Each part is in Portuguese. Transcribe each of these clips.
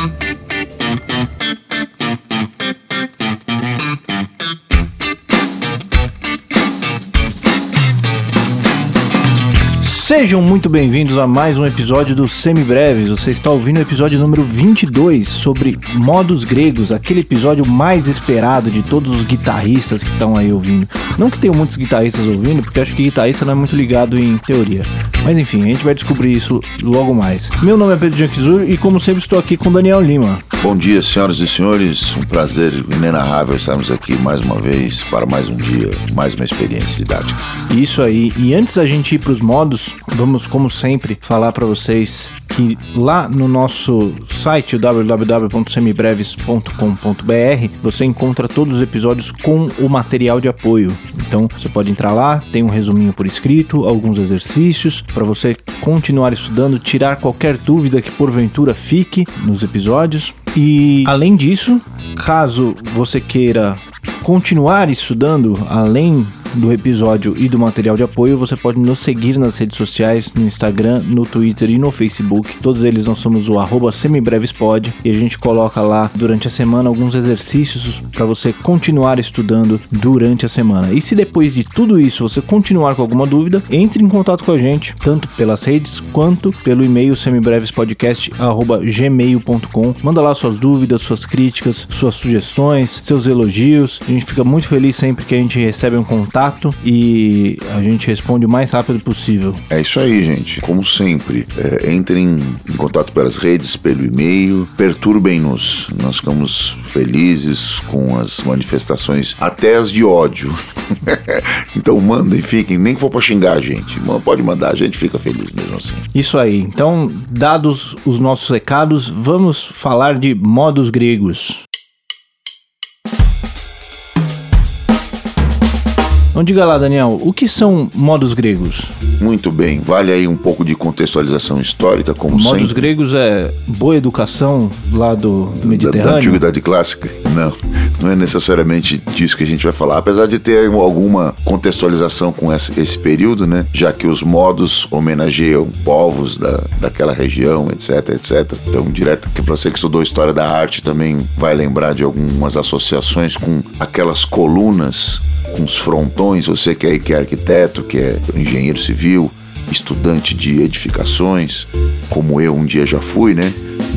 Thank you. Sejam muito bem-vindos a mais um episódio do Semibreves. Você está ouvindo o episódio número 22 sobre modos gregos, aquele episódio mais esperado de todos os guitarristas que estão aí ouvindo. Não que tenham muitos guitarristas ouvindo, porque acho que guitarrista não é muito ligado em teoria. Mas enfim, a gente vai descobrir isso logo mais. Meu nome é Pedro Janquizur e como sempre estou aqui com Daniel Lima. Bom dia, senhoras e senhores. Um prazer inenarrável estarmos aqui mais uma vez para mais um dia, mais uma experiência didática. Isso aí. E antes da gente ir para os modos, vamos, como sempre, falar para vocês que lá no nosso site, www.semibreves.com.br, você encontra todos os episódios com o material de apoio. Então você pode entrar lá, tem um resuminho por escrito, alguns exercícios para você continuar estudando, tirar qualquer dúvida que porventura fique nos episódios. E além disso, caso você queira continuar estudando além do episódio e do material de apoio, você pode nos seguir nas redes sociais, no Instagram, no Twitter e no Facebook. Todos eles nós somos o arroba semibrevespod e a gente coloca lá durante a semana alguns exercícios para você continuar estudando durante a semana. E se depois de tudo isso você continuar com alguma dúvida, entre em contato com a gente, tanto pelas redes quanto pelo e-mail semibrevespodcast@gmail.com. Manda lá suas dúvidas, suas críticas, suas sugestões, seus elogios. A gente fica muito feliz sempre que a gente recebe um contato contato e a gente responde o mais rápido possível. É isso aí, gente. Como sempre, é, entrem em contato pelas redes, pelo e-mail, perturbem-nos. Nós ficamos felizes com as manifestações, até as de ódio. então mandem, fiquem, nem que for pra xingar a gente. Pode mandar, a gente fica feliz mesmo assim. Isso aí. Então, dados os nossos recados, vamos falar de modos gregos. Então diga lá, Daniel, o que são modos gregos? Muito bem, vale aí um pouco de contextualização histórica, como modos sempre. gregos é boa educação lá do Mediterrâneo? Da, da antiguidade clássica? Não, não é necessariamente disso que a gente vai falar, apesar de ter alguma contextualização com esse, período, né? Já que os modos homenageiam povos da, daquela região, etc, etc. Então, direto que você que estudou história da arte também vai lembrar de algumas associações com aquelas colunas com os frontões, você que é, que é arquiteto, que é engenheiro civil, estudante de edificações, como eu um dia já fui, né?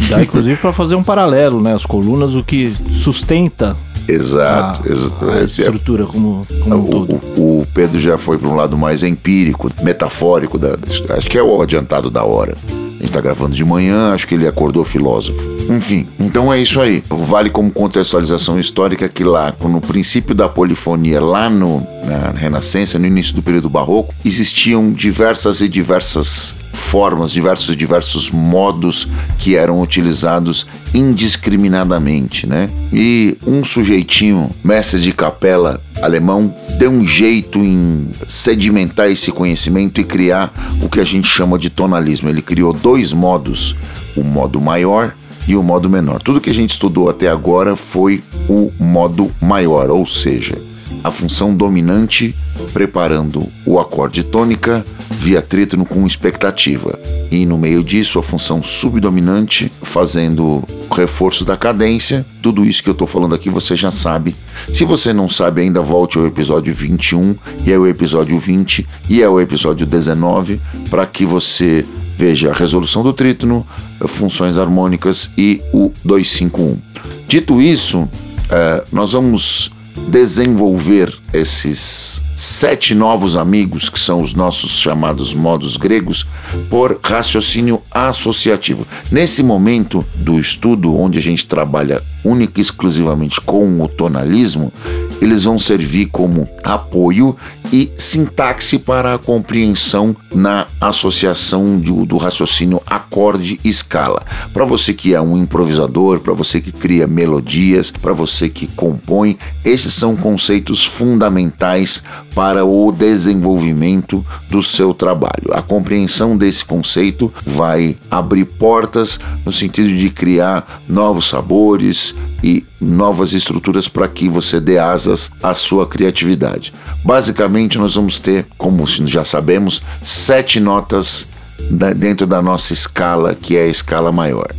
Dá inclusive para fazer um paralelo, né? As colunas, o que sustenta Exato, a, a estrutura como, como um todo. O, o, Pedro já foi para um lado mais empírico, metafórico, da, acho que é o adiantado da hora. Gente está gravando de manhã, acho que ele acordou filósofo. Enfim, então é isso aí. Vale como contextualização histórica que lá, no princípio da polifonia, lá no, na Renascença, no início do período barroco, existiam diversas e diversas formas, diversos diversos modos que eram utilizados indiscriminadamente, né? E um sujeitinho, mestre de capela alemão, deu um jeito em sedimentar esse conhecimento e criar o que a gente chama de tonalismo. Ele criou dois modos, o modo maior e o modo menor. Tudo que a gente estudou até agora foi o modo maior, ou seja, a função dominante preparando o acorde tônica via trítono com expectativa. E no meio disso, a função subdominante fazendo o reforço da cadência. Tudo isso que eu estou falando aqui você já sabe. Se você não sabe ainda, volte ao episódio 21 e ao episódio 20 e ao episódio 19 para que você veja a resolução do trítono, funções harmônicas e o 251. Dito isso, eh, nós vamos desenvolver esses sete novos amigos, que são os nossos chamados modos gregos, por raciocínio associativo. Nesse momento do estudo, onde a gente trabalha única e exclusivamente com o tonalismo, eles vão servir como apoio e sintaxe para a compreensão na associação do, do raciocínio acorde-escala. Para você que é um improvisador, para você que cria melodias, para você que compõe, esses são conceitos fundamentais para o desenvolvimento do seu trabalho. A compreensão desse conceito vai abrir portas no sentido de criar novos sabores e novas estruturas para que você dê asas à sua criatividade. Basicamente, nós vamos ter, como já sabemos, sete notas dentro da nossa escala, que é a escala maior.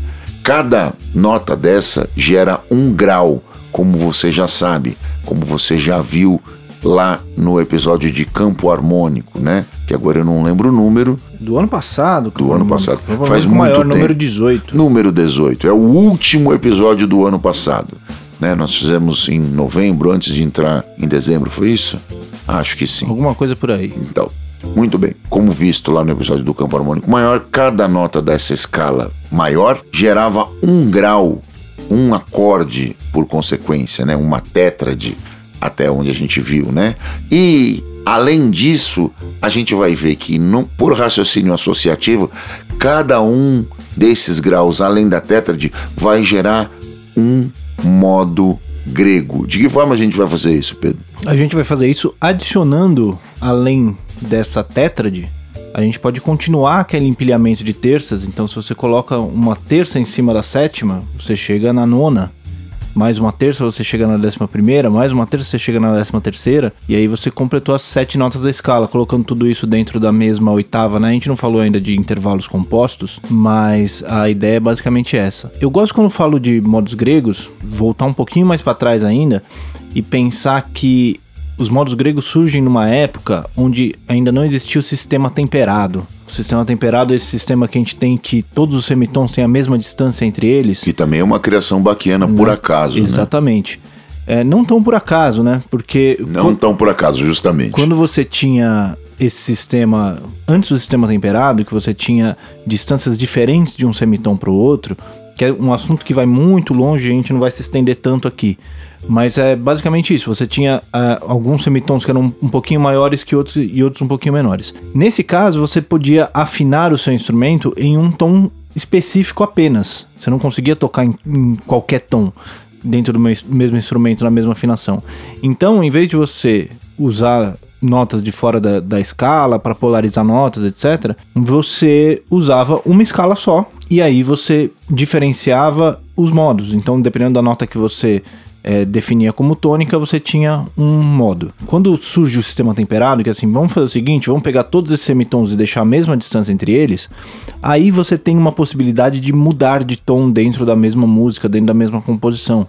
Cada nota dessa gera um grau, como você já sabe, como você já viu lá no episódio de campo harmônico, né? Que agora eu não lembro o número. Do ano passado? Do ano passado. Faz muito maior, tempo. número 18. Número 18. É o último episódio do ano passado. Né? Nós fizemos em novembro, antes de entrar em dezembro, foi isso? Acho que sim. Alguma coisa por aí. Então, muito bem. Como visto lá no episódio do campo harmônico maior, cada nota dessa escala maior gerava um grau, um acorde por consequência, né? Uma tétrade até onde a gente viu, né? E além disso, a gente vai ver que no, por raciocínio associativo, cada um desses graus, além da tétrade, vai gerar um modo grego. De que forma a gente vai fazer isso, Pedro? A gente vai fazer isso adicionando, além dessa tétrade, a gente pode continuar aquele empilhamento de terças. Então, se você coloca uma terça em cima da sétima, você chega na nona mais uma terça você chega na décima primeira, mais uma terça você chega na décima terceira, e aí você completou as sete notas da escala, colocando tudo isso dentro da mesma oitava, né? A gente não falou ainda de intervalos compostos, mas a ideia é basicamente essa. Eu gosto quando falo de modos gregos, voltar um pouquinho mais para trás ainda e pensar que os modos gregos surgem numa época onde ainda não existia o sistema temperado. Sistema temperado esse sistema que a gente tem que todos os semitons têm a mesma distância entre eles. Que também é uma criação baquiana por né? acaso. Né? Exatamente. Né? É, não tão por acaso, né? Porque. Não quando, tão por acaso, justamente. Quando você tinha esse sistema, antes do sistema temperado, que você tinha distâncias diferentes de um semitom para o outro, que é um assunto que vai muito longe, a gente não vai se estender tanto aqui. Mas é basicamente isso. Você tinha uh, alguns semitons que eram um pouquinho maiores que outros e outros um pouquinho menores. Nesse caso, você podia afinar o seu instrumento em um tom específico apenas. Você não conseguia tocar em, em qualquer tom dentro do mesmo instrumento, na mesma afinação. Então, em vez de você usar notas de fora da, da escala para polarizar notas, etc., você usava uma escala só e aí você diferenciava os modos. Então, dependendo da nota que você é, definia como tônica, você tinha um modo. Quando surge o sistema temperado, que é assim, vamos fazer o seguinte, vamos pegar todos esses semitons e deixar a mesma distância entre eles, aí você tem uma possibilidade de mudar de tom dentro da mesma música, dentro da mesma composição.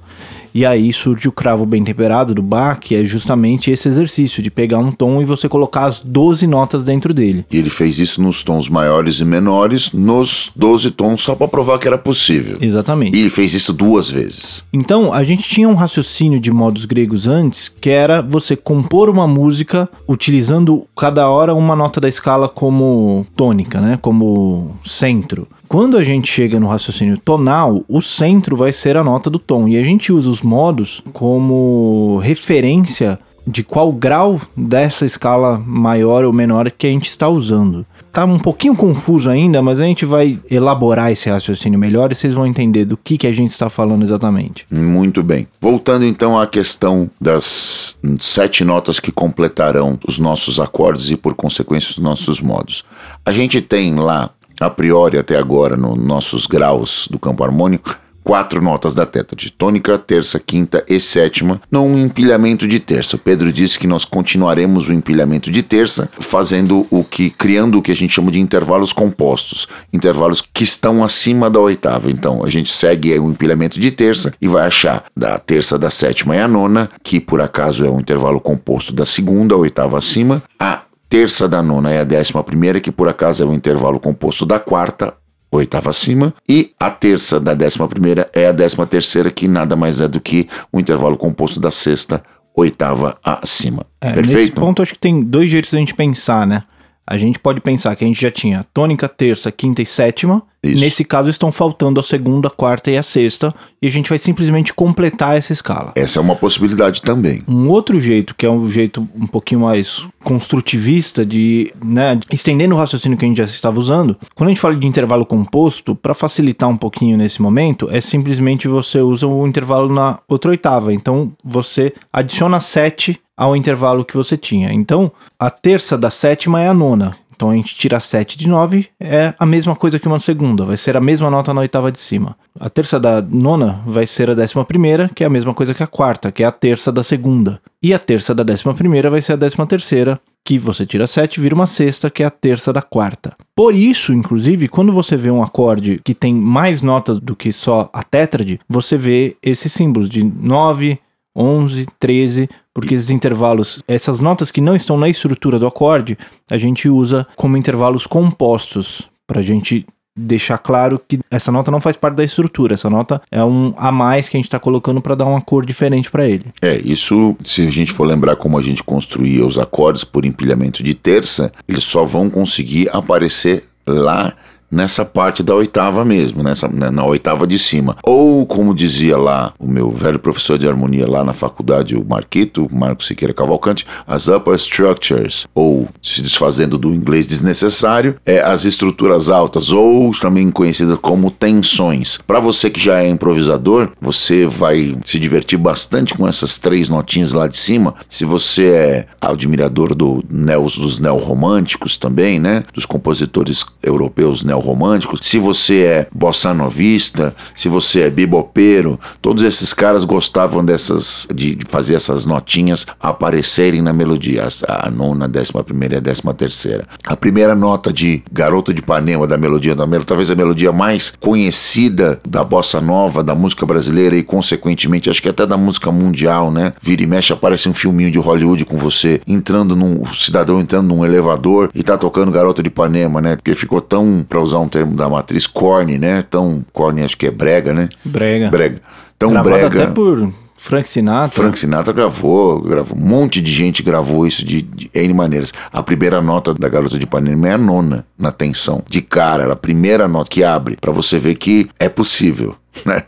E aí surge o cravo bem temperado do Bach, que é justamente esse exercício de pegar um tom e você colocar as 12 notas dentro dele. E ele fez isso nos tons maiores e menores, nos 12 tons, só para provar que era possível. Exatamente. E ele fez isso duas vezes. Então, a gente tinha um raciocínio de modos gregos antes, que era você compor uma música utilizando cada hora uma nota da escala como tônica, né? Como centro. Quando a gente chega no raciocínio tonal, o centro vai ser a nota do tom. E a gente usa os modos como referência de qual grau dessa escala maior ou menor que a gente está usando. Tá um pouquinho confuso ainda, mas a gente vai elaborar esse raciocínio melhor e vocês vão entender do que, que a gente está falando exatamente. Muito bem. Voltando então à questão das sete notas que completarão os nossos acordes e, por consequência, os nossos modos. A gente tem lá a priori até agora nos nossos graus do campo harmônico, quatro notas da tétrade, tônica, terça, quinta e sétima, num empilhamento de terça. O Pedro disse que nós continuaremos o empilhamento de terça, fazendo o que, criando o que a gente chama de intervalos compostos, intervalos que estão acima da oitava. Então, a gente segue o empilhamento de terça e vai achar da terça, da sétima e a nona, que por acaso é um intervalo composto da segunda, a oitava acima, a terça da nona é a décima primeira, que por acaso é o intervalo composto da quarta, oitava acima, e a terça da décima primeira é a décima terceira, que nada mais é do que o intervalo composto da sexta, oitava acima. É, Perfeito? Nesse ponto, acho que tem dois jeitos da gente pensar, né? A gente pode pensar que a gente já tinha tônica, terça, quinta e sétima. Isso. Nesse caso, estão faltando a segunda, a quarta e a sexta. E a gente vai simplesmente completar essa escala. Essa é uma possibilidade também. Um outro jeito, que é um jeito um pouquinho mais construtivista de, né, estendendo o raciocínio que a gente já estava usando. Quando a gente fala de intervalo composto, para facilitar um pouquinho nesse momento, é simplesmente você usa o intervalo na outra oitava. Então, você adiciona sete ao intervalo que você tinha. Então, a terça da sétima é a nona. Então a gente tira 7 de 9, é a mesma coisa que uma segunda, vai ser a mesma nota na oitava de cima. A terça da nona vai ser a décima primeira, que é a mesma coisa que a quarta, que é a terça da segunda. E a terça da décima primeira vai ser a décima terceira, que você tira 7 vira uma sexta, que é a terça da quarta. Por isso, inclusive, quando você vê um acorde que tem mais notas do que só a tétrade, você vê esses símbolos de 9, 11, 13, porque esses intervalos, essas notas que não estão na estrutura do acorde, a gente usa como intervalos compostos para a gente deixar claro que essa nota não faz parte da estrutura, essa nota é um a mais que a gente está colocando para dar uma cor diferente para ele. É, isso, se a gente for lembrar como a gente construía os acordes por empilhamento de terça, eles só vão conseguir aparecer lá nessa parte da oitava mesmo, nessa, né, na oitava de cima. Ou, como dizia lá o meu velho professor de harmonia lá na faculdade, o Marquito, Marco Siqueira Cavalcante, as upper structures, ou se desfazendo do inglês desnecessário, é as estruturas altas, ou também conhecidas como tensões. Para você que já é improvisador, você vai se divertir bastante com essas três notinhas lá de cima. Se você é admirador do neo, dos neorromânticos também, né, dos compositores europeus neo românticos, se você é bossa novista, se você é bibopeiro, todos esses caras gostavam dessas de, de fazer essas notinhas aparecerem na melodia, a, a nona, a décima primeira e a décima terceira. A primeira nota de Garoto de Ipanema da melodia da melodia, talvez a melodia mais conhecida da bossa nova, da música brasileira e consequentemente acho que até da música mundial, né? Vira e mexe aparece um filminho de Hollywood com você entrando num cidadão entrando num elevador e tá tocando Garoto de Ipanema, né? Porque ficou tão para usar um termo da matriz, corny, né? Tão corny, acho que é brega, né? Brega. Brega. Tão Gravado brega. até por Frank Sinatra. Frank Sinatra gravou, gravou, um monte de gente gravou isso de, de N maneiras. A primeira nota da Garota de Ipanema é a nona na tensão. De cara, a primeira nota que abre, para você ver que é possível. Né?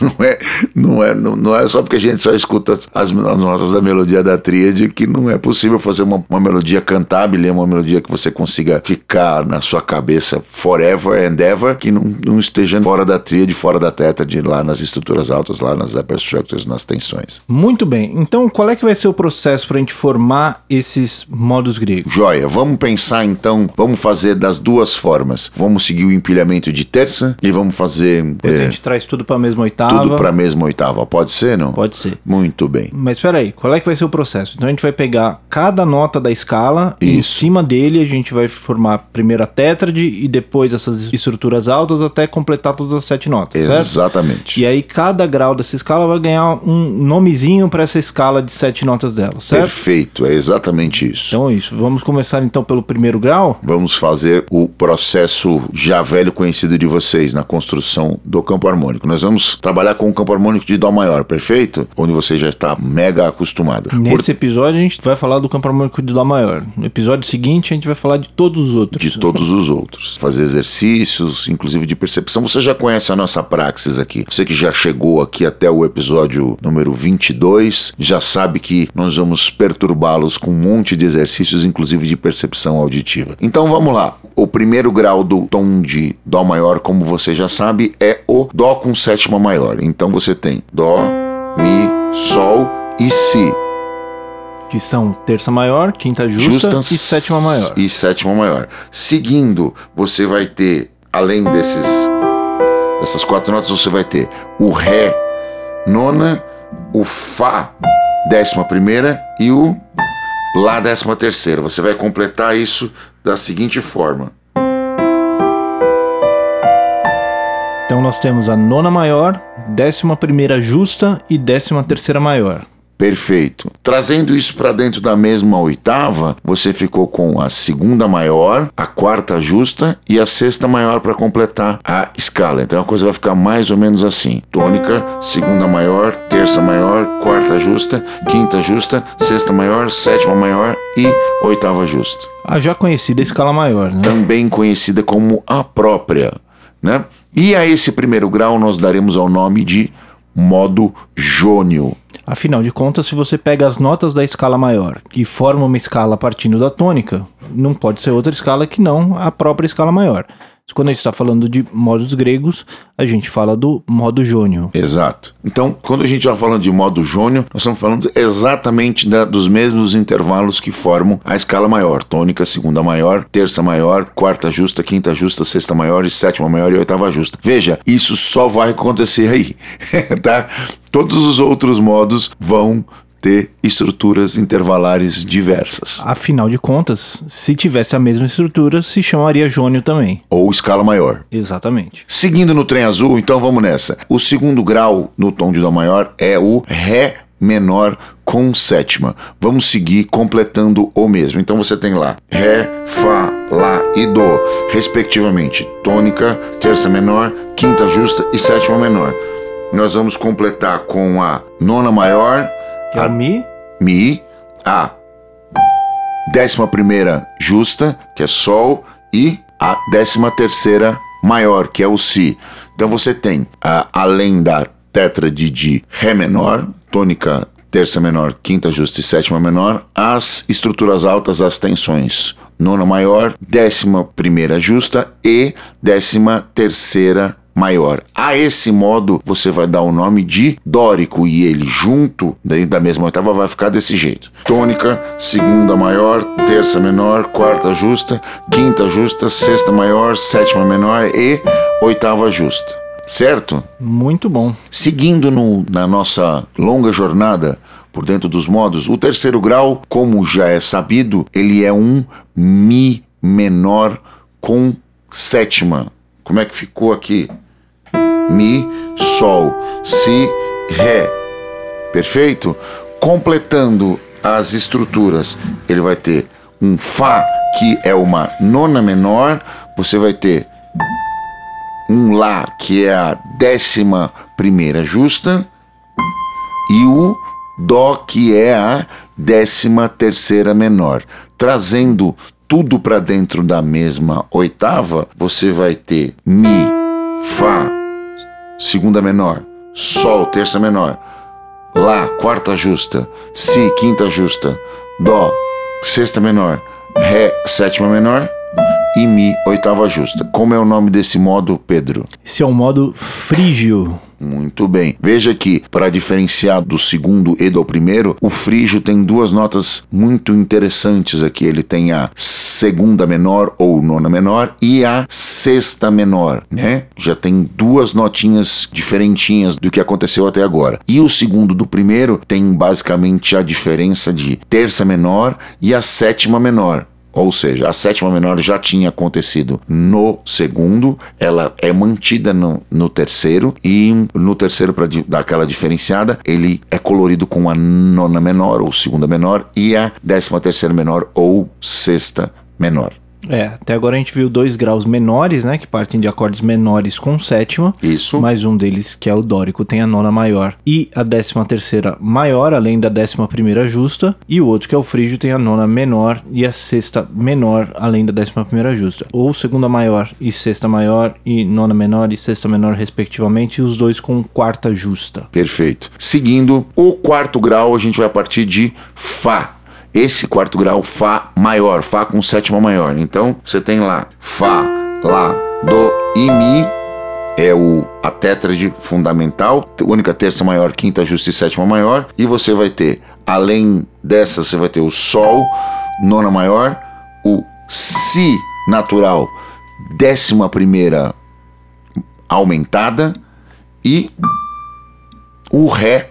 Não, é, não, é, não, não é só porque a gente só escuta as, as notas da melodia da tríade que não é possível fazer uma, uma melodia cantável, uma melodia que você consiga ficar na sua cabeça forever and ever, que não, não esteja fora da tríade, fora da tétrade, lá nas estruturas altas, lá nas upper structures, nas tensões. Muito bem. Então, qual é que vai ser o processo para a gente formar esses modos gregos? Joia, vamos pensar então, vamos fazer das duas formas. Vamos seguir o empilhamento de terça e vamos fazer Depois a é, gente traz tudo para a mesma oitava. tudo para a mesma oitava. Pode ser, não? Pode ser. Muito bem. Mas espera aí, qual é que vai ser o processo? Então a gente vai pegar cada nota da escala e em Isso. cima dele a gente vai formar primeiro a tétrade e depois essas estruturas altas até completar todas as sete notas, certo? Exatamente. E aí cada grau dessa escala vai ganhar um nomezinho para essa escala de sete notas dela, certo? Perfeito, é exatamente isso. Então é isso. Vamos começar então pelo primeiro grau. Vamos fazer o processo já velho conhecido de vocês na construção do campo harmônico. Nós vamos trabalhar com o campo harmônico de Dó maior, perfeito? Onde você já está mega acostumado. Por- Nesse episódio a gente vai falar do campo harmônico de Dó maior. No episódio seguinte a gente vai falar de todos os outros. de todos os outros. Fazer exercícios, inclusive de percepção. Você já conhece a nossa praxis aqui. Você que já chegou aqui até o episódio número 22, já sabe que nós vamos perturbá-los com um monte de exercícios, inclusive de percepção auditiva. Então vamos lá. O primeiro grau do tom de Dó maior, como você já sabe, é o Dó com sétima maior. Então você tem Dó, Mi, Sol e Si. Que são terça maior, quinta justa, e sétima maior. E sétima maior. Seguindo, você vai ter, além desses dessas quatro notas, você vai ter o Ré nona, o Fá décima primeira e o Lá décima terceira. Você vai completar isso da seguinte forma. Nós temos a nona maior, décima primeira justa e décima terceira maior. Perfeito. Trazendo isso para dentro da mesma oitava, você ficou com a segunda maior, a quarta justa e a sexta maior para completar a escala. Então a coisa vai ficar mais ou menos assim: tônica, segunda maior, terça maior, quarta justa, quinta justa, sexta maior, sétima maior e oitava justa. A já conhecida escala maior, né? Também conhecida como a própria, né? E a esse primeiro grau nós daremos ao nome de modo jônio. Afinal de contas, se você pega as notas da escala maior e forma uma escala partindo da tônica, não pode ser outra escala que não a própria escala maior. Quando a gente está falando de modos gregos, a gente fala do modo jônio. Exato. Então, quando a gente está falando de modo jônio, nós estamos falando exatamente da, dos mesmos intervalos que formam a escala maior: tônica, segunda maior, terça maior, quarta justa, quinta justa, sexta maior e sétima maior e oitava justa. Veja, isso só vai acontecer aí, tá? Todos os outros modos vão ter estruturas intervalares diversas. Afinal de contas, se tivesse a mesma estrutura, se chamaria jônio também. Ou escala maior. Exatamente. Seguindo no trem azul, então vamos nessa. O segundo grau no tom de Dó maior é o Ré menor com sétima. Vamos seguir completando o mesmo. Então você tem lá Ré, Fá, Lá e Dó, respectivamente, tônica, terça menor, quinta justa e sétima menor. Nós vamos completar com a nona maior, que é o Mi? Mi, a décima primeira justa, que é Sol, e a décima terceira maior, que é o Si. Então você tem, a, além da tétrade de Ré menor, tônica terça menor, quinta justa e sétima menor, as estruturas altas, as tensões. Nona maior, décima primeira justa e décima terceira maior. A esse modo você vai dar o nome de dórico e ele junto dentro da mesma oitava vai ficar desse jeito: tônica, segunda maior, terça menor, quarta justa, quinta justa, sexta maior, sétima menor e oitava justa. Certo? Muito bom. Seguindo no, na nossa longa jornada por dentro dos modos, o terceiro grau, como já é sabido, ele é um Mi menor com sétima. Como é que ficou aqui? Mi, Sol, Si, Ré. Perfeito? Completando as estruturas, ele vai ter um Fá, que é uma nona menor, você vai ter um Lá, que é a décima primeira justa, e o Dó, que é a décima terceira menor. Trazendo tudo para dentro da mesma oitava, você vai ter Mi, Fá, segunda menor, Sol, terça menor, Lá, quarta justa, Si, quinta justa, Dó, sexta menor, Ré, sétima menor e Mi, oitava justa. Como é o nome desse modo, Pedro? Esse é o modo frígio. Muito bem. Veja que, para diferenciar do segundo e do primeiro, o frígio tem duas notas muito interessantes aqui. Ele tem a segunda menor ou nona menor e a sexta menor, né? Já tem duas notinhas diferentinhas do que aconteceu até agora. E o segundo do primeiro tem basicamente a diferença de terça menor e a sétima menor. Ou seja, a sétima menor já tinha acontecido no segundo, ela é mantida no, no terceiro, e no terceiro, para dar aquela diferenciada, ele é colorido com a nona menor ou segunda menor e a décima terceira menor ou sexta menor. É, até agora a gente viu dois graus menores, né? Que partem de acordes menores com sétima. Isso. Mais um deles, que é o dórico, tem a nona maior e a décima terceira maior, além da décima primeira justa. E o outro, que é o frígio, tem a nona menor e a sexta menor, além da décima primeira justa. Ou segunda maior e sexta maior e nona menor e sexta menor, respectivamente, e os dois com quarta justa. Perfeito. Seguindo o quarto grau, a gente vai partir de Fá. Esse quarto grau, Fá maior, Fá com sétima maior. Então você tem lá Fá, Lá, Do e Mi. É o, a tétrade fundamental, única terça maior, quinta justa e sétima maior. E você vai ter, além dessa, você vai ter o Sol, nona maior, o Si natural, décima primeira aumentada e o Ré,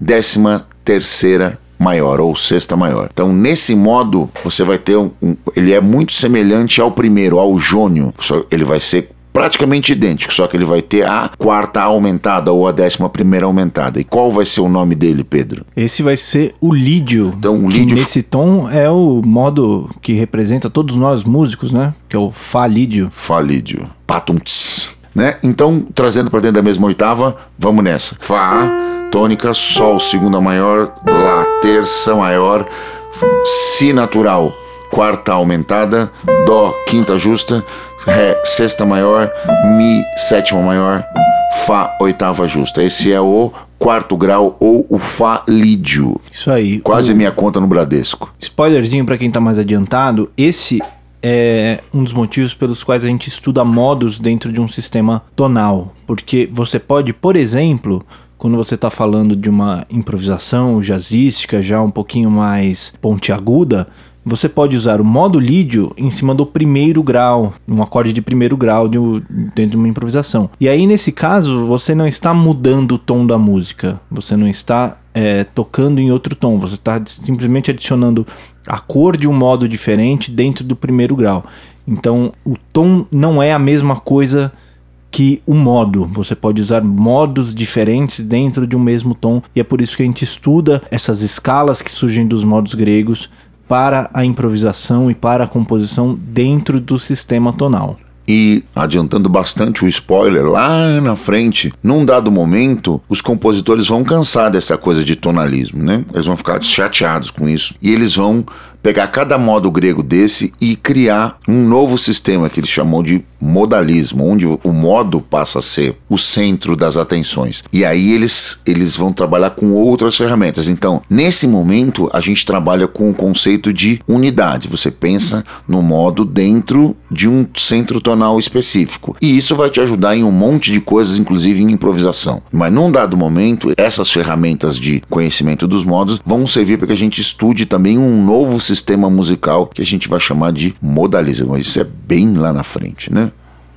décima terceira maior ou sexta maior. Então, nesse modo, você vai ter um, um ele é muito semelhante ao primeiro, ao jônio. Só ele vai ser praticamente idêntico, só que ele vai ter a quarta aumentada ou a décima primeira aumentada. E qual vai ser o nome dele, Pedro? Esse vai ser o lídio. Então, o lídio... nesse tom é o modo que representa todos nós músicos, né? Que é o Fá lídio. Fá lídio. Patumts. Né? Então, trazendo para dentro da mesma oitava, vamos nessa. Fá, tônica, Sol, segunda maior, Lá, terça maior, Si natural, quarta aumentada, Dó, quinta justa, Ré, sexta maior, Mi, sétima maior, Fá, oitava justa. Esse é o quarto grau ou o Fá lídio. Isso aí. Quase o... minha conta no Bradesco. Spoilerzinho para quem tá mais adiantado, esse é um dos motivos pelos quais a gente estuda modos dentro de um sistema tonal. Porque você pode, por exemplo, quando você está falando de uma improvisação jazzística, já um pouquinho mais pontiaguda, você pode usar o modo lídio em cima do primeiro grau, um acorde de primeiro grau de, dentro de uma improvisação. E aí, nesse caso, você não está mudando o tom da música, você não está é, tocando em outro tom, você está simplesmente adicionando a cor de um modo diferente dentro do primeiro grau. Então, o tom não é a mesma coisa que o modo. Você pode usar modos diferentes dentro de um mesmo tom, e é por isso que a gente estuda essas escalas que surgem dos modos gregos para a improvisação e para a composição dentro do sistema tonal. E adiantando bastante o spoiler lá na frente, num dado momento, os compositores vão cansar dessa coisa de tonalismo, né? Eles vão ficar chateados com isso. E eles vão pegar cada modo grego desse e criar um novo sistema que eles chamam de modalismo, onde o modo passa a ser o centro das atenções. E aí eles, eles vão trabalhar com outras ferramentas. Então, nesse momento, a gente trabalha com o conceito de unidade. Você pensa no modo dentro de um centro tonal específico. E isso vai te ajudar em um monte de coisas, inclusive em improvisação. Mas num dado momento, essas ferramentas de conhecimento dos modos vão servir para que a gente estude também um novo sistema musical que a gente vai chamar de modalismo. Mas isso é bem lá na frente, né?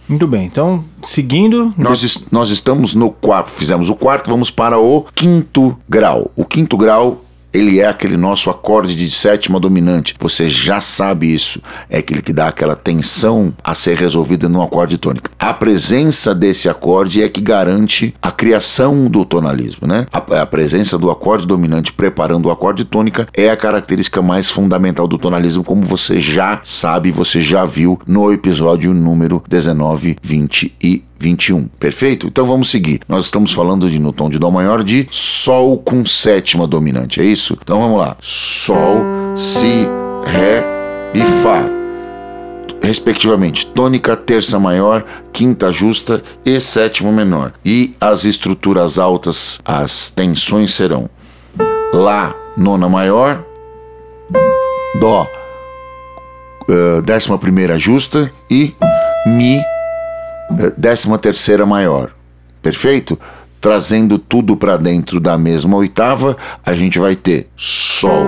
Muito bem, então seguindo. Nós, nós estamos no quarto, fizemos o quarto, vamos para o quinto grau. O quinto grau ele é aquele nosso acorde de sétima dominante. Você já sabe isso. É aquele que dá aquela tensão a ser resolvida no acorde tônica. A presença desse acorde é que garante a criação do tonalismo, né? A, a presença do acorde dominante preparando o acorde tônica é a característica mais fundamental do tonalismo, como você já sabe, você já viu no episódio número 19, 20 e 21. Perfeito? Então vamos seguir. Nós estamos falando de no tom de Dó maior de Sol com sétima dominante, é isso? Então vamos lá. Sol, Si, Ré e Fá. Respectivamente, tônica, terça maior, quinta justa e sétima menor. E as estruturas altas, as tensões serão Lá, nona maior, Dó, uh, décima primeira justa e Mi, décima terceira maior. Perfeito? Trazendo tudo para dentro da mesma oitava, a gente vai ter Sol,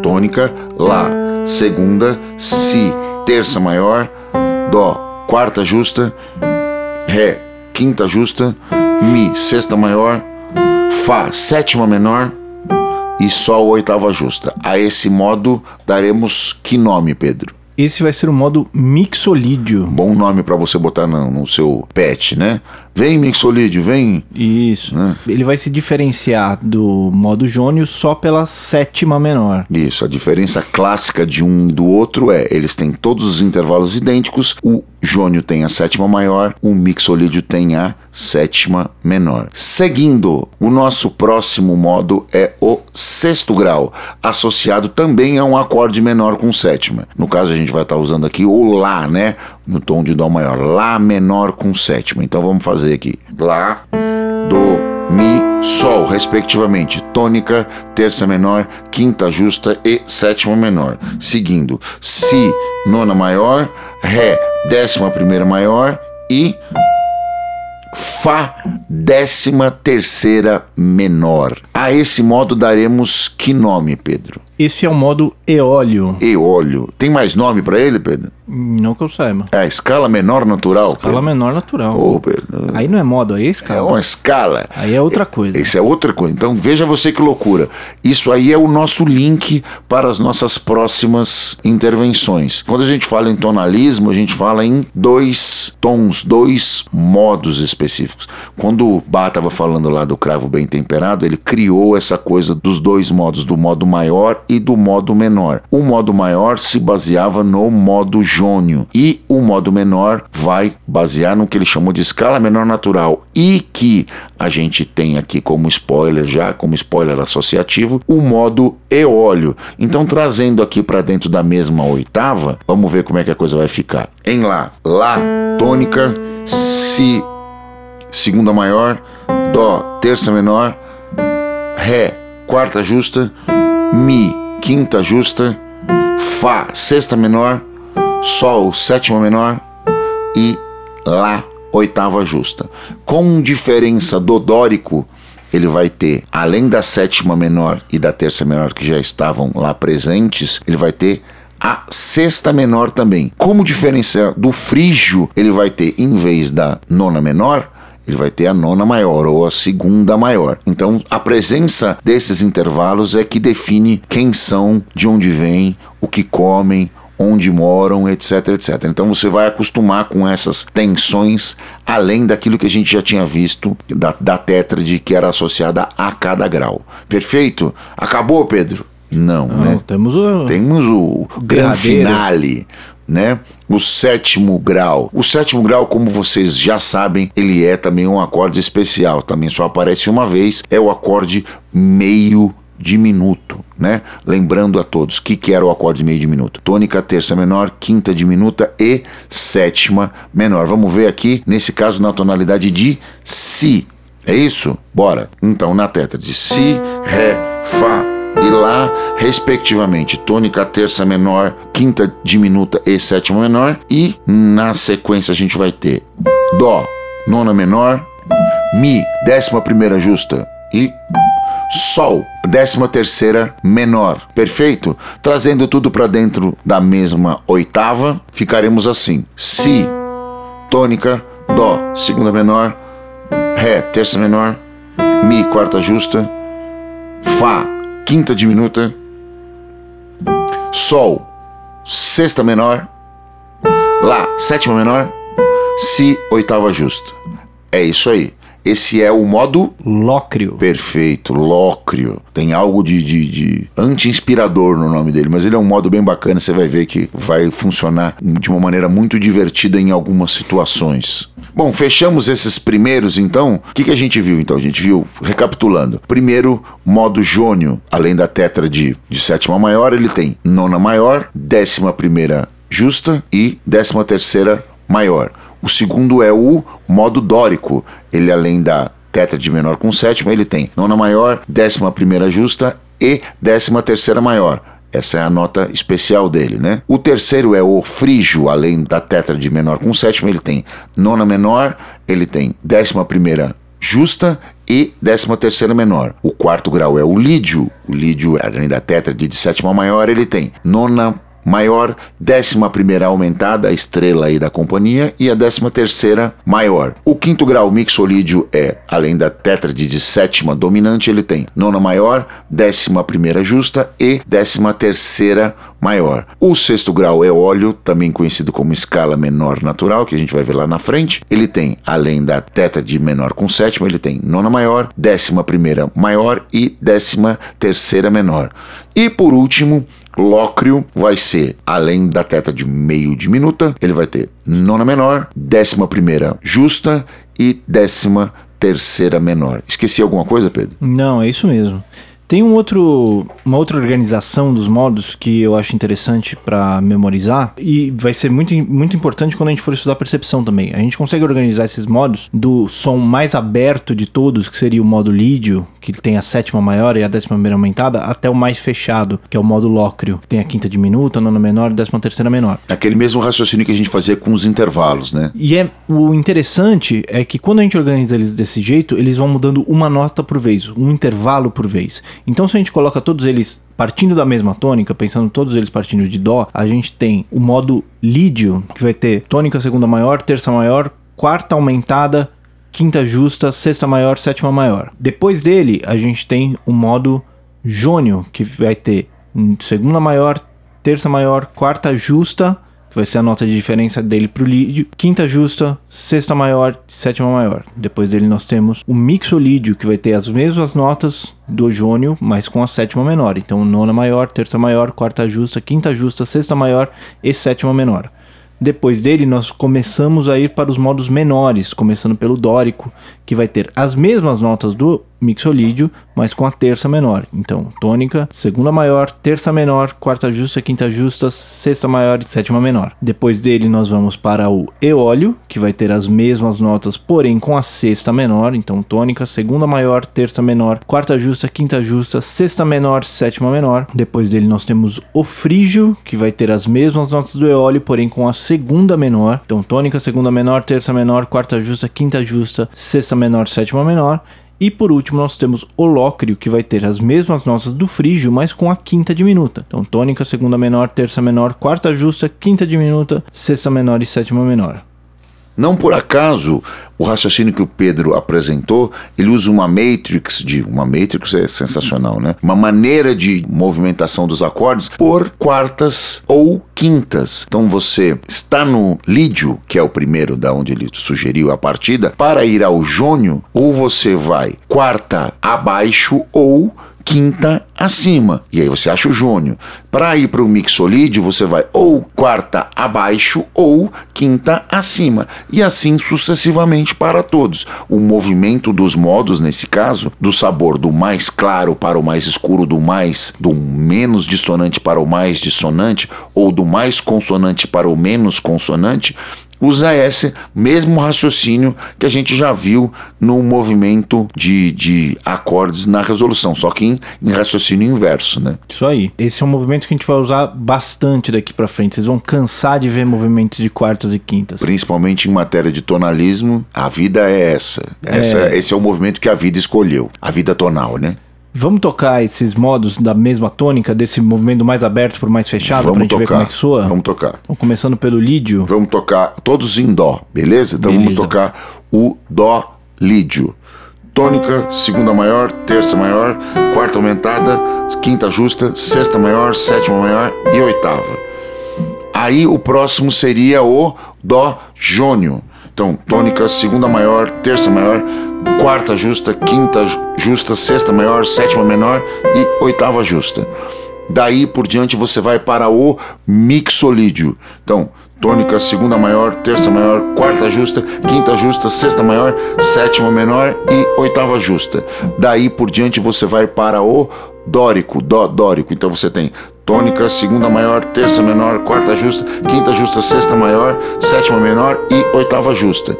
tônica, Lá, segunda, Si, terça maior, Dó, quarta justa, Ré, quinta justa, Mi, sexta maior, Fá, sétima menor e Sol, oitava justa. A esse modo daremos que nome, Pedro? Esse vai ser o modo mixolídio. Bom nome para você botar no, no, seu pet, né? Vem mixolídio, vem. Isso. Né? Ele vai se diferenciar do modo jônio só pela sétima menor. Isso. A diferença clássica de um e do outro é eles têm todos os intervalos idênticos. O jônio tem a sétima maior, o mixolídio tem a sétima menor. Seguindo, o nosso próximo modo é o sexto grau, associado também a um acorde menor com sétima. No caso, a gente vai estar usando aqui o Lá, né? No tom de Dó maior. Lá menor com sétima. Então vamos fazer aqui. Lá, Do, Mi, Sol, respectivamente. Tônica, terça menor, quinta justa e sétima menor. Seguindo, Si, nona maior, Ré, décima primeira maior e Fá, décima terceira menor. A esse modo daremos que nome, Pedro? Esse é o modo eólio. Eólio. Tem mais nome para ele, Pedro? Não que eu saiba. É a escala menor natural. Escala Pedro. menor natural. Ô, Pedro. Aí não é modo, aí é escala. É uma escala. Aí é outra coisa. Isso é outra coisa. Então veja você que loucura. Isso aí é o nosso link para as nossas próximas intervenções. Quando a gente fala em tonalismo, a gente fala em dois tons, dois modos específicos. Quando o Bá estava falando lá do cravo bem temperado, ele criou essa coisa dos dois modos, do modo maior e do modo menor. O modo maior se baseava no modo jônio e o modo menor vai basear no que ele chamou de escala menor natural e que a gente tem aqui como spoiler já, como spoiler associativo, o modo eólio. Então trazendo aqui para dentro da mesma oitava, vamos ver como é que a coisa vai ficar. Em lá, lá tônica, si segunda maior, dó terça menor, ré quarta justa, Mi, quinta justa, Fá, sexta menor, Sol, sétima menor e Lá, oitava justa. Com diferença do dórico, ele vai ter, além da sétima menor e da terça menor que já estavam lá presentes, ele vai ter a sexta menor também. Como diferença do frígio, ele vai ter, em vez da nona menor, ele vai ter a nona maior ou a segunda maior. Então, a presença desses intervalos é que define quem são, de onde vêm, o que comem, onde moram, etc, etc. Então você vai acostumar com essas tensões, além daquilo que a gente já tinha visto da, da tétrade que era associada a cada grau. Perfeito? Acabou, Pedro? Não, Não né? Temos o, temos o, o grande finale, né? O sétimo grau. O sétimo grau, como vocês já sabem, ele é também um acorde especial. Também só aparece uma vez. É o acorde meio diminuto, né? Lembrando a todos o que, que era o acorde meio diminuto: tônica, terça menor, quinta diminuta e sétima menor. Vamos ver aqui, nesse caso, na tonalidade de Si. É isso? Bora. Então, na teta de Si, Ré, Fá e Lá, respectivamente, tônica, terça menor, quinta diminuta e sétima menor. E na sequência a gente vai ter Dó, nona menor, Mi, décima primeira justa e Sol, décima terceira menor. Perfeito? Trazendo tudo para dentro da mesma oitava, ficaremos assim: Si, tônica, Dó, segunda menor, Ré, terça menor, Mi, quarta justa, Fá, quinta diminuta, Sol, sexta menor, Lá, sétima menor, Si, oitava justa. É isso aí. Esse é o modo Lócrio. Perfeito, Lócrio. Tem algo de, de, de anti-inspirador no nome dele, mas ele é um modo bem bacana. Você vai ver que vai funcionar de uma maneira muito divertida em algumas situações. Bom, fechamos esses primeiros então. O que, que a gente viu então? A gente viu, recapitulando. Primeiro, modo jônio, além da tetra de, de sétima maior, ele tem nona maior, décima primeira justa e décima terceira maior. O segundo é o modo dórico. Ele, além da de menor com sétima, ele tem nona maior, décima primeira justa e décima terceira maior. Essa é a nota especial dele, né? O terceiro é o frígio, além da de menor com sétima, ele tem nona menor, ele tem décima primeira justa e décima terceira menor. O quarto grau é o lídio. O lídio, além da tétrade de sétima maior, ele tem nona maior, décima primeira aumentada, a estrela aí da companhia, e a décima terceira maior. O quinto grau mixolídio é, além da tétrade de sétima dominante, ele tem nona maior, décima primeira justa e décima terceira maior. O sexto grau é óleo, também conhecido como escala menor natural, que a gente vai ver lá na frente. Ele tem, além da tétrade menor com sétima, ele tem nona maior, décima primeira maior e décima terceira menor. E por último, Lócrio vai ser, além da teta de meio diminuta, ele vai ter nona menor, décima primeira justa e décima terceira menor. Esqueci alguma coisa, Pedro? Não, é isso mesmo. Tem um outro, uma outra organização dos modos que eu acho interessante para memorizar e vai ser muito, muito importante quando a gente for estudar percepção também. A gente consegue organizar esses modos do som mais aberto de todos, que seria o modo lídio, que tem a sétima maior e a décima primeira aumentada, até o mais fechado, que é o modo lócrio, que tem a quinta diminuta, a nona menor e a décima terceira menor. Aquele mesmo raciocínio que a gente fazia com os intervalos, né? E é o interessante é que quando a gente organiza eles desse jeito, eles vão mudando uma nota por vez, um intervalo por vez. Então, se a gente coloca todos eles partindo da mesma tônica, pensando todos eles partindo de Dó, a gente tem o modo lídio, que vai ter tônica segunda maior, terça maior, quarta aumentada, quinta justa, sexta maior, sétima maior. Depois dele, a gente tem o modo jônio, que vai ter segunda maior, terça maior, quarta justa, que vai ser a nota de diferença dele para o lídio, quinta justa, sexta maior, sétima maior. Depois dele nós temos o mixolídio, que vai ter as mesmas notas do jônio, mas com a sétima menor. Então nona maior, terça maior, quarta justa, quinta justa, sexta maior e sétima menor. Depois dele, nós começamos a ir para os modos menores, começando pelo dórico, que vai ter as mesmas notas do mixolídio, mas com a terça menor. Então, tônica, segunda maior, terça menor, quarta justa, quinta justa, sexta maior e sétima menor. Depois dele, nós vamos para o eólio, que vai ter as mesmas notas, porém com a sexta menor. Então, tônica, segunda maior, terça menor, quarta justa, quinta justa, sexta menor, sétima menor. Depois dele, nós temos o frígio, que vai ter as mesmas notas do eólio, porém com a segunda menor. Então, tônica, segunda menor, terça menor, quarta justa, quinta justa, sexta menor, sétima menor. E por último, nós temos o lócrio, que vai ter as mesmas notas do frígio, mas com a quinta diminuta. Então, tônica, segunda menor, terça menor, quarta justa, quinta diminuta, sexta menor e sétima menor. Não por acaso o raciocínio que o Pedro apresentou, ele usa uma matrix de uma matrix é sensacional, né? Uma maneira de movimentação dos acordes por quartas ou quintas. Então você está no lídio, que é o primeiro da onde ele sugeriu a partida, para ir ao jônio, ou você vai quarta abaixo ou quinta acima. E aí você acha o jônio. Para ir para o mixolídio, você vai ou quarta abaixo ou quinta acima. E assim sucessivamente para todos. O movimento dos modos, nesse caso, do sabor do mais claro para o mais escuro, do mais do menos dissonante para o mais dissonante, ou do mais consonante para o menos consonante, usa esse mesmo raciocínio que a gente já viu no movimento de, de acordes na resolução, só que em, em raciocínio inverso, né? Isso aí. Esse é um movimento que a gente vai usar bastante daqui para frente. Vocês vão cansar de ver movimentos de quartas e quintas. Principalmente em matéria de tonalismo, a vida é essa. essa é. Esse é o movimento que a vida escolheu, a vida tonal, né? Vamos tocar esses modos da mesma tônica, desse movimento mais aberto para mais fechado, Vamos pra gente tocar. ver como é que soa? Vamos tocar. Vamos começando pelo lídio. Vamos tocar todos em dó, beleza? Então beleza. vamos tocar o dó lídio. Tônica, segunda maior, terça maior, quarta aumentada, quinta justa, sexta maior, sétima maior e oitava. Aí o próximo seria o dó jônio. Então, tônica, segunda maior, terça maior, quarta justa, quinta justa, sexta maior, sétima menor e oitava justa. Daí por diante você vai para o mixolídio. Então, tônica, segunda maior, terça maior, quarta justa, quinta justa, sexta maior, sétima menor e oitava justa. Daí por diante você vai para o dórico, dó, dórico. Então você tem tônica, segunda maior, terça menor, quarta justa, quinta justa, sexta maior, sétima menor e oitava justa.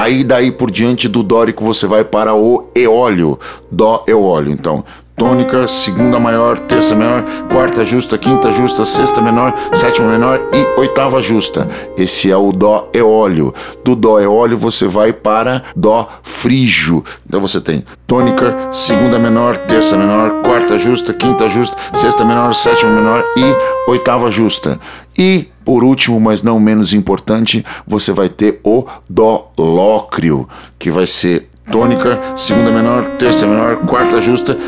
Aí daí por diante do dórico você vai para o eólio, dó eólio. Então, tônica, segunda maior, terça menor, quarta justa, quinta justa, sexta menor, sétima menor e oitava justa. Esse é o dó eólio. Do dó eólio você vai para dó frígio. Então você tem tônica, segunda menor, terça menor, quarta justa, quinta justa, sexta menor, sétima menor e oitava justa. E por último, mas não menos importante, você vai ter o dó lócrio, que vai ser tônica, segunda menor, terça menor, quarta justa,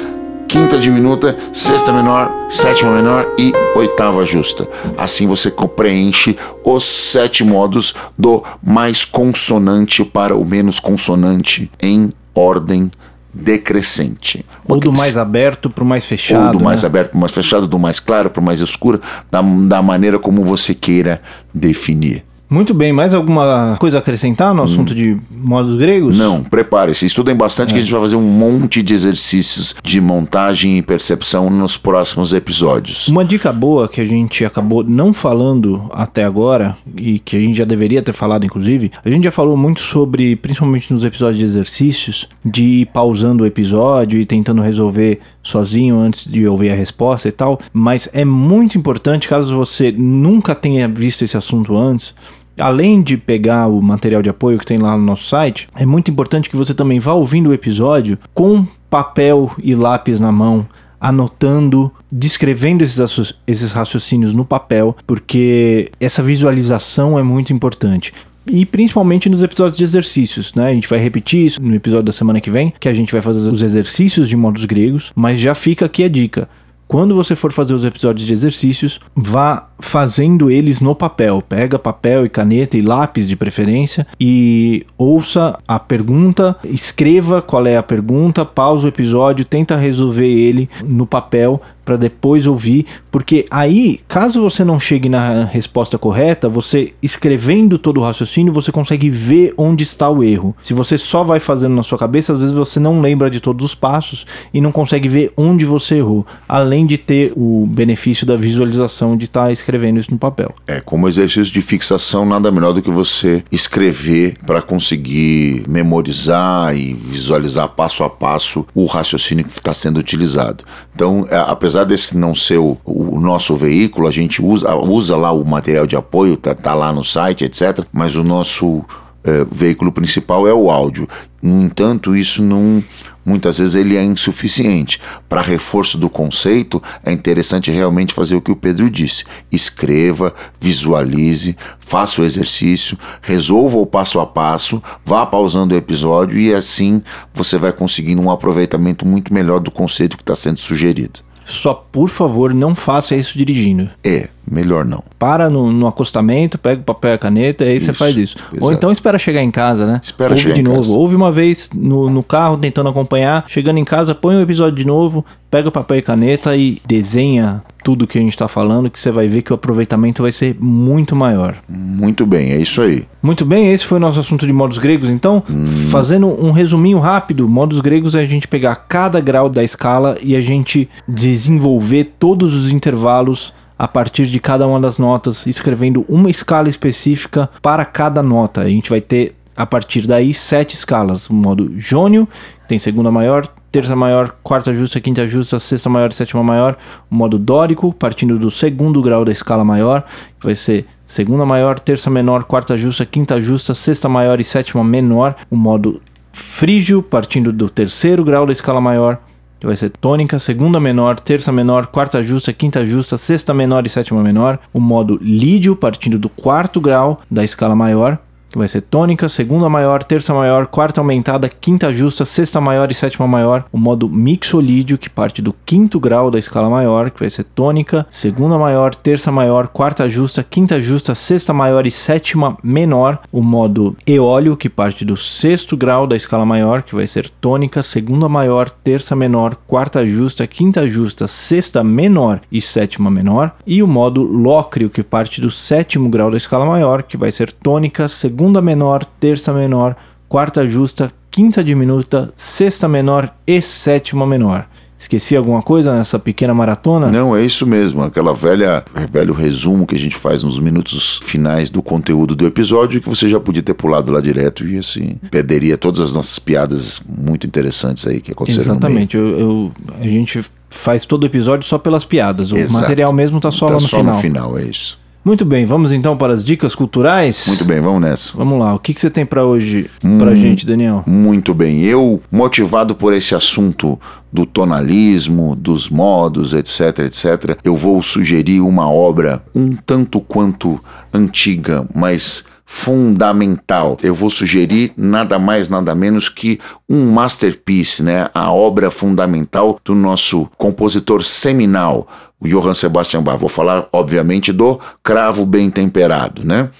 quinta diminuta, sexta menor, sétima menor e oitava justa. Assim você preenche os sete modos do mais consonante para o menos consonante em ordem decrescente. Ou do mais aberto para o mais fechado. Ou do mais né? aberto para o mais fechado, do mais claro para o mais escuro, da, da maneira como você queira definir. Muito bem, mais alguma coisa a acrescentar no assunto hum. de modos gregos? Não, prepare-se, estudem bastante é. que a gente vai fazer um monte de exercícios de montagem e percepção nos próximos episódios. Uma dica boa que a gente acabou não falando até agora e que a gente já deveria ter falado inclusive, a gente já falou muito sobre, principalmente nos episódios de exercícios, de ir pausando o episódio e tentando resolver sozinho antes de ouvir a resposta e tal, mas é muito importante caso você nunca tenha visto esse assunto antes, além de pegar o material de apoio que tem lá no nosso site, é muito importante que você também vá ouvindo o episódio com papel e lápis na mão, anotando, descrevendo esses, esses raciocínios no papel, porque essa visualização é muito importante e principalmente nos episódios de exercícios, né? A gente vai repetir isso no episódio da semana que vem, que a gente vai fazer os exercícios de modos gregos, mas já fica aqui a dica quando você for fazer os episódios de exercícios, vá fazendo eles no papel. Pega papel e caneta e lápis de preferência e ouça a pergunta, escreva qual é a pergunta, pausa o episódio, tenta resolver ele no papel para depois ouvir, porque aí, caso você não chegue na resposta correta, você escrevendo todo o raciocínio, você consegue ver onde está o erro. Se você só vai fazendo na sua cabeça, às vezes você não lembra de todos os passos e não consegue ver onde você errou, além de ter o benefício da visualização de estar tá escrevendo isso no papel. É, como exercício de fixação, nada melhor do que você escrever para conseguir memorizar e visualizar passo a passo o raciocínio que está sendo utilizado. Então, é, apesar apesar desse não ser o, o, nosso veículo, a gente usa, usa lá o material de apoio, tá, tá lá no site, etc. Mas o nosso é, veículo principal é o áudio. No entanto, isso não muitas vezes ele é insuficiente. Para reforço do conceito, é interessante realmente fazer o que o Pedro disse: escreva, visualize, faça o exercício, resolva o passo a passo, vá pausando o episódio e assim você vai conseguindo um aproveitamento muito melhor do conceito que está sendo sugerido. Só por favor, não faça isso dirigindo. É, melhor não. Para no, no acostamento, pega o papel e a caneta, e aí isso, você faz isso. Exato. Ou então espera chegar em casa, né? Espera Ouve chegar de novo. Casa. Ouve uma vez no, no carro tentando acompanhar, chegando em casa, põe o episódio de novo, pega o papel e caneta e desenha tudo que a gente está falando, que você vai ver que o aproveitamento vai ser muito maior. Muito bem, é isso aí. Muito bem, esse foi o nosso assunto de modos gregos. Então, hum. fazendo um resuminho rápido, modos gregos é a gente pegar cada grau da escala e a gente desenvolver todos os intervalos a partir de cada uma das notas, escrevendo uma escala específica para cada nota. A gente vai ter a partir daí sete escalas: o modo jônio, tem segunda maior, terça maior, quarta justa, quinta justa, sexta maior e sétima maior. O modo dórico, partindo do segundo grau da escala maior, que vai ser segunda maior, terça menor, quarta justa, quinta justa, sexta maior e sétima menor. O modo frígio, partindo do terceiro grau da escala maior vai ser tônica, segunda menor, terça menor, quarta justa, quinta justa, sexta menor e sétima menor. O modo lídio, partindo do quarto grau da escala maior, que vai ser tônica, segunda maior, terça maior, quarta aumentada, quinta justa, sexta maior e sétima maior. O modo mixolídio, que parte do quinto grau da escala maior, que vai ser tônica, segunda maior, terça maior, quarta justa, quinta justa, sexta maior e sétima menor. O modo eólio, que parte do sexto grau da escala maior, que vai ser tônica, segunda maior, terça menor, quarta justa, quinta justa, sexta menor e sétima menor. E o modo lócrio, que parte do sétimo grau da escala maior, que vai ser tônica, segunda segunda menor, terça menor, quarta justa, quinta diminuta, sexta menor e sétima menor. Esqueci alguma coisa nessa pequena maratona? Não, é isso mesmo. Aquela velha, velho resumo que a gente faz nos minutos finais do conteúdo do episódio que você já podia ter pulado lá direto e assim perderia todas as nossas piadas muito interessantes aí que aconteceram Exatamente. Eu, eu, a gente faz todo o episódio só pelas piadas. O Exato. material mesmo tá só tá lá no só final. no final, é isso. Muito bem, vamos então para as dicas culturais? Muito bem, vamos nessa. Vamos lá, o que, que você tem para hoje, Hum. gente, Daniel? Muito bem. Eu, motivado por esse assunto do tonalismo, dos modos, etc, etc, eu vou sugerir uma obra um tanto quanto antiga, mas fundamental. Eu vou sugerir nada mais, nada menos que um masterpiece, né? A obra fundamental do nosso compositor seminal, o Johann Sebastian Bach. Vou falar, obviamente, do Cravo Bem Temperado, né?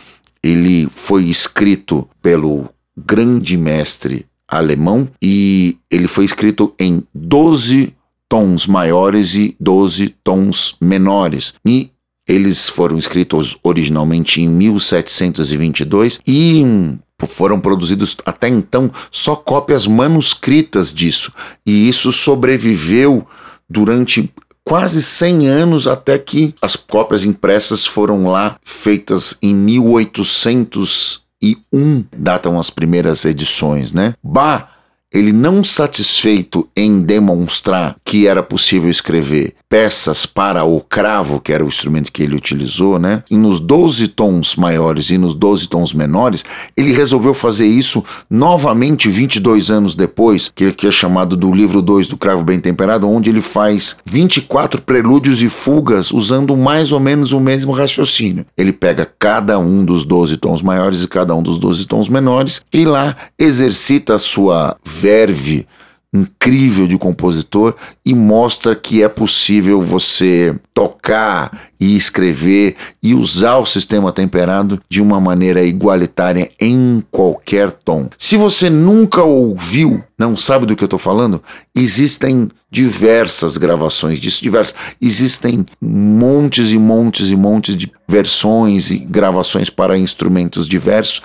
Ele foi escrito pelo grande mestre alemão e ele foi escrito em 12 tons maiores e 12 tons menores. E eles foram escritos originalmente em 1722 e hum, foram produzidos até então só cópias manuscritas disso. E isso sobreviveu durante quase 100 anos até que as cópias impressas foram lá feitas em 1801, datam as primeiras edições, né? Bach ele não satisfeito em demonstrar que era possível escrever peças para o cravo, que era o instrumento que ele utilizou, né? E nos 12 tons maiores e nos 12 tons menores, ele resolveu fazer isso novamente 22 anos depois, que, que é chamado do livro 2 do Cravo Bem Temperado, onde ele faz 24 prelúdios e fugas usando mais ou menos o mesmo raciocínio. Ele pega cada um dos 12 tons maiores e cada um dos 12 tons menores e lá exercita a sua verve incrível de compositor e mostra que é possível você tocar e escrever e usar o sistema temperado de uma maneira igualitária em qualquer tom. Se você nunca ouviu, não sabe do que eu estou falando, existem diversas gravações disso, diversas. Existem montes e montes e montes de versões e gravações para instrumentos diversos.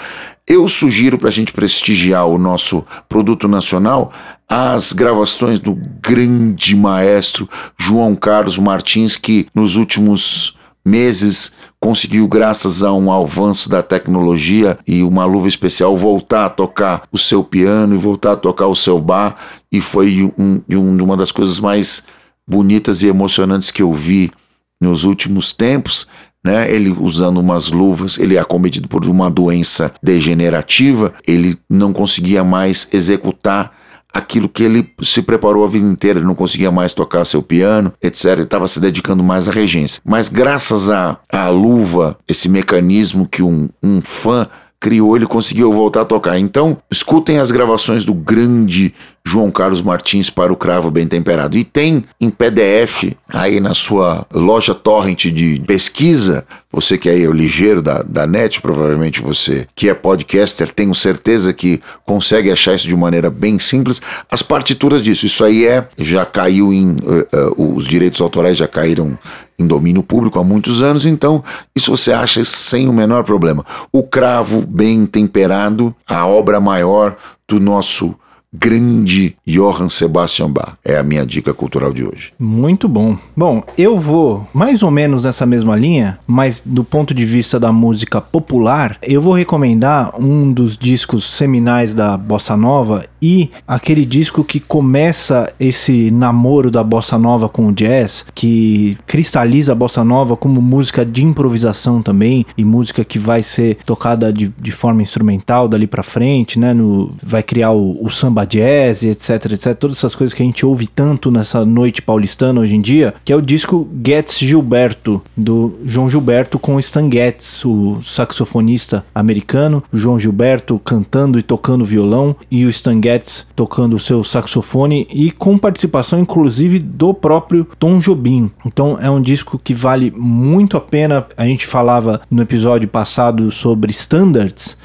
Eu sugiro para a gente prestigiar o nosso produto nacional as gravações do grande maestro João Carlos Martins, que nos últimos meses conseguiu, graças a um avanço da tecnologia e uma luva especial, voltar a tocar o seu piano e voltar a tocar o seu bar. E foi um, um, uma das coisas mais bonitas e emocionantes que eu vi nos últimos tempos. Né? Ele usando umas luvas, ele é acometido por uma doença degenerativa, ele não conseguia mais executar aquilo que ele se preparou a vida inteira, ele não conseguia mais tocar seu piano, etc. Ele estava se dedicando mais à regência. Mas graças à, à luva, esse mecanismo que um, um fã criou, ele conseguiu voltar a tocar. Então, escutem as gravações do grande João Carlos Martins para o Cravo Bem Temperado. E tem em PDF aí na sua loja torrent de pesquisa, você que é o ligeiro da, da net, provavelmente você que é podcaster, tenho certeza que consegue achar isso de maneira bem simples. As partituras disso, isso aí é, já caiu em, uh, uh, os direitos autorais já caíram em domínio público há muitos anos, então isso você acha sem o menor problema. O Cravo Bem Temperado, a obra maior do nosso grande Johann Sebastian Bach. É a minha dica cultural de hoje. Muito bom. Bom, eu vou mais ou menos nessa mesma linha, mas do ponto de vista da música popular, eu vou recomendar um dos discos seminais da bossa nova e aquele disco que começa esse namoro da bossa nova com o jazz, que cristaliza a bossa nova como música de improvisação também e música que vai ser tocada de, de forma instrumental dali para frente, né? No, vai criar o, o samba jazz, etc, etc. Todas essas coisas que a gente ouve tanto nessa noite paulistana hoje em dia, que é o disco Getz Gilberto, do João Gilberto com Stan Getz, o saxofonista americano, o João Gilberto cantando e tocando violão e o Stan Getz tocando o seu saxofone e com participação inclusive do próprio Tom Jobim. Então é um disco que vale muito a pena. A gente falava no episódio passado sobre standards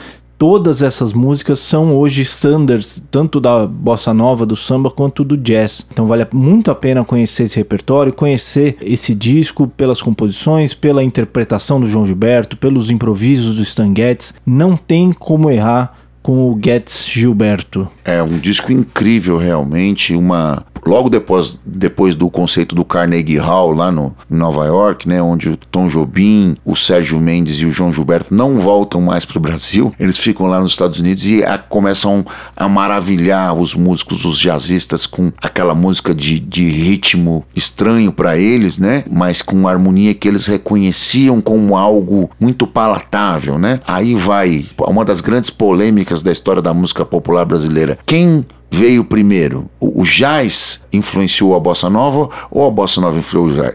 todas essas músicas são hoje standards, tanto da bossa nova, do samba, quanto do jazz. Então vale muito a pena conhecer esse repertório, conhecer esse disco pelas composições, pela interpretação do João Gilberto, pelos improvisos do Stan Getz. Não tem como errar com o Getz Gilberto. É um disco incrível realmente, uma logo depois, depois do conceito do Carnegie Hall, lá no, em Nova York, né, onde o Tom Jobim, o Sérgio Mendes e o João Gilberto não voltam mais para o Brasil, eles ficam lá nos Estados Unidos e a, começam a maravilhar os músicos, os jazzistas, com aquela música de, de ritmo estranho para eles, né, mas com harmonia que eles reconheciam como algo muito palatável, né. Aí vai uma das grandes polêmicas da história da música popular brasileira. Quem veio primeiro? O, jazz influenciou a bossa nova ou a bossa nova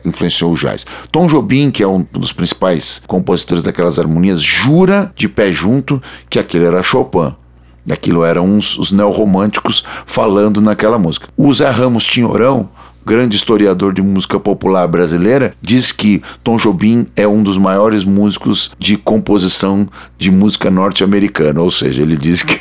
influenciou o jazz? Tom Jobim, que é um dos principais compositores daquelas harmonias, jura de pé junto que aquilo era Chopin. Aquilo eram uns, os neorromânticos falando naquela música. O Zé Ramos Tinhorão grande historiador de música popular brasileira, diz que Tom Jobim é um dos maiores músicos de composição de música norte-americana, ou seja, ele diz que,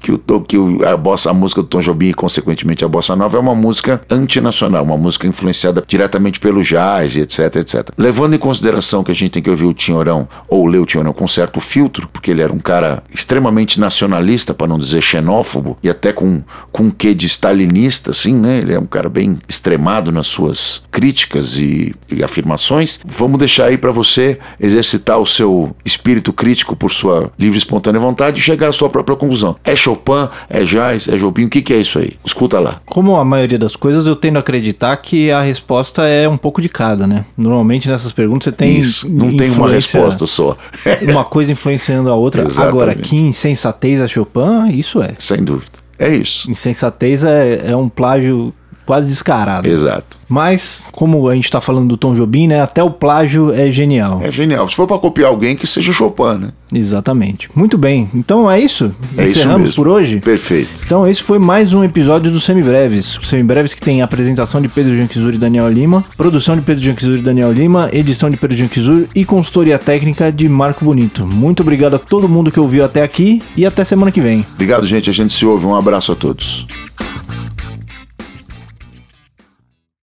que, o, que a, bossa, a música do Tom Jobim e, consequentemente, a bossa nova é uma música antinacional, uma música influenciada diretamente pelo jazz, etc, etc. Levando em consideração que a gente tem que ouvir o Tinhorão, ou ler o Tinhorão com certo filtro, porque ele era um cara extremamente nacionalista, para não dizer xenófobo, e até com, com um quê de stalinista, assim, né? Ele é um cara bem extremado nas suas críticas e, e afirmações, vamos deixar aí para você exercitar o seu espírito crítico por sua livre e espontânea vontade e chegar à sua própria conclusão. É Chopin, é Jazz, é Jobim, o que, que é isso aí? Escuta lá. Como a maioria das coisas, eu tendo a acreditar que a resposta é um pouco de cada, né? Normalmente nessas perguntas você tem. Isso, não tem uma resposta só. uma coisa influenciando a outra. Exatamente. Agora, que insensatez a Chopin, isso é. Sem dúvida. É isso. Insensatez é, é um plágio quase descarado. Exato. Mas, como a gente tá falando do Tom Jobim, né? Até o plágio é genial. É genial. Se for pra copiar alguém, que seja Chopin, né? Exatamente. Muito bem. Então é isso? É isso Encerramos mesmo. por hoje? Perfeito. Então esse foi mais um episódio do Semibreves. Semibreves que tem apresentação de Pedro Janquizur e Daniel Lima, produção de Pedro Janquizur e Daniel Lima, edição de Pedro Janquizur e consultoria técnica de Marco Bonito. Muito obrigado a todo mundo que ouviu até aqui e até semana que vem. Obrigado, gente. A gente se ouve. Um abraço a todos.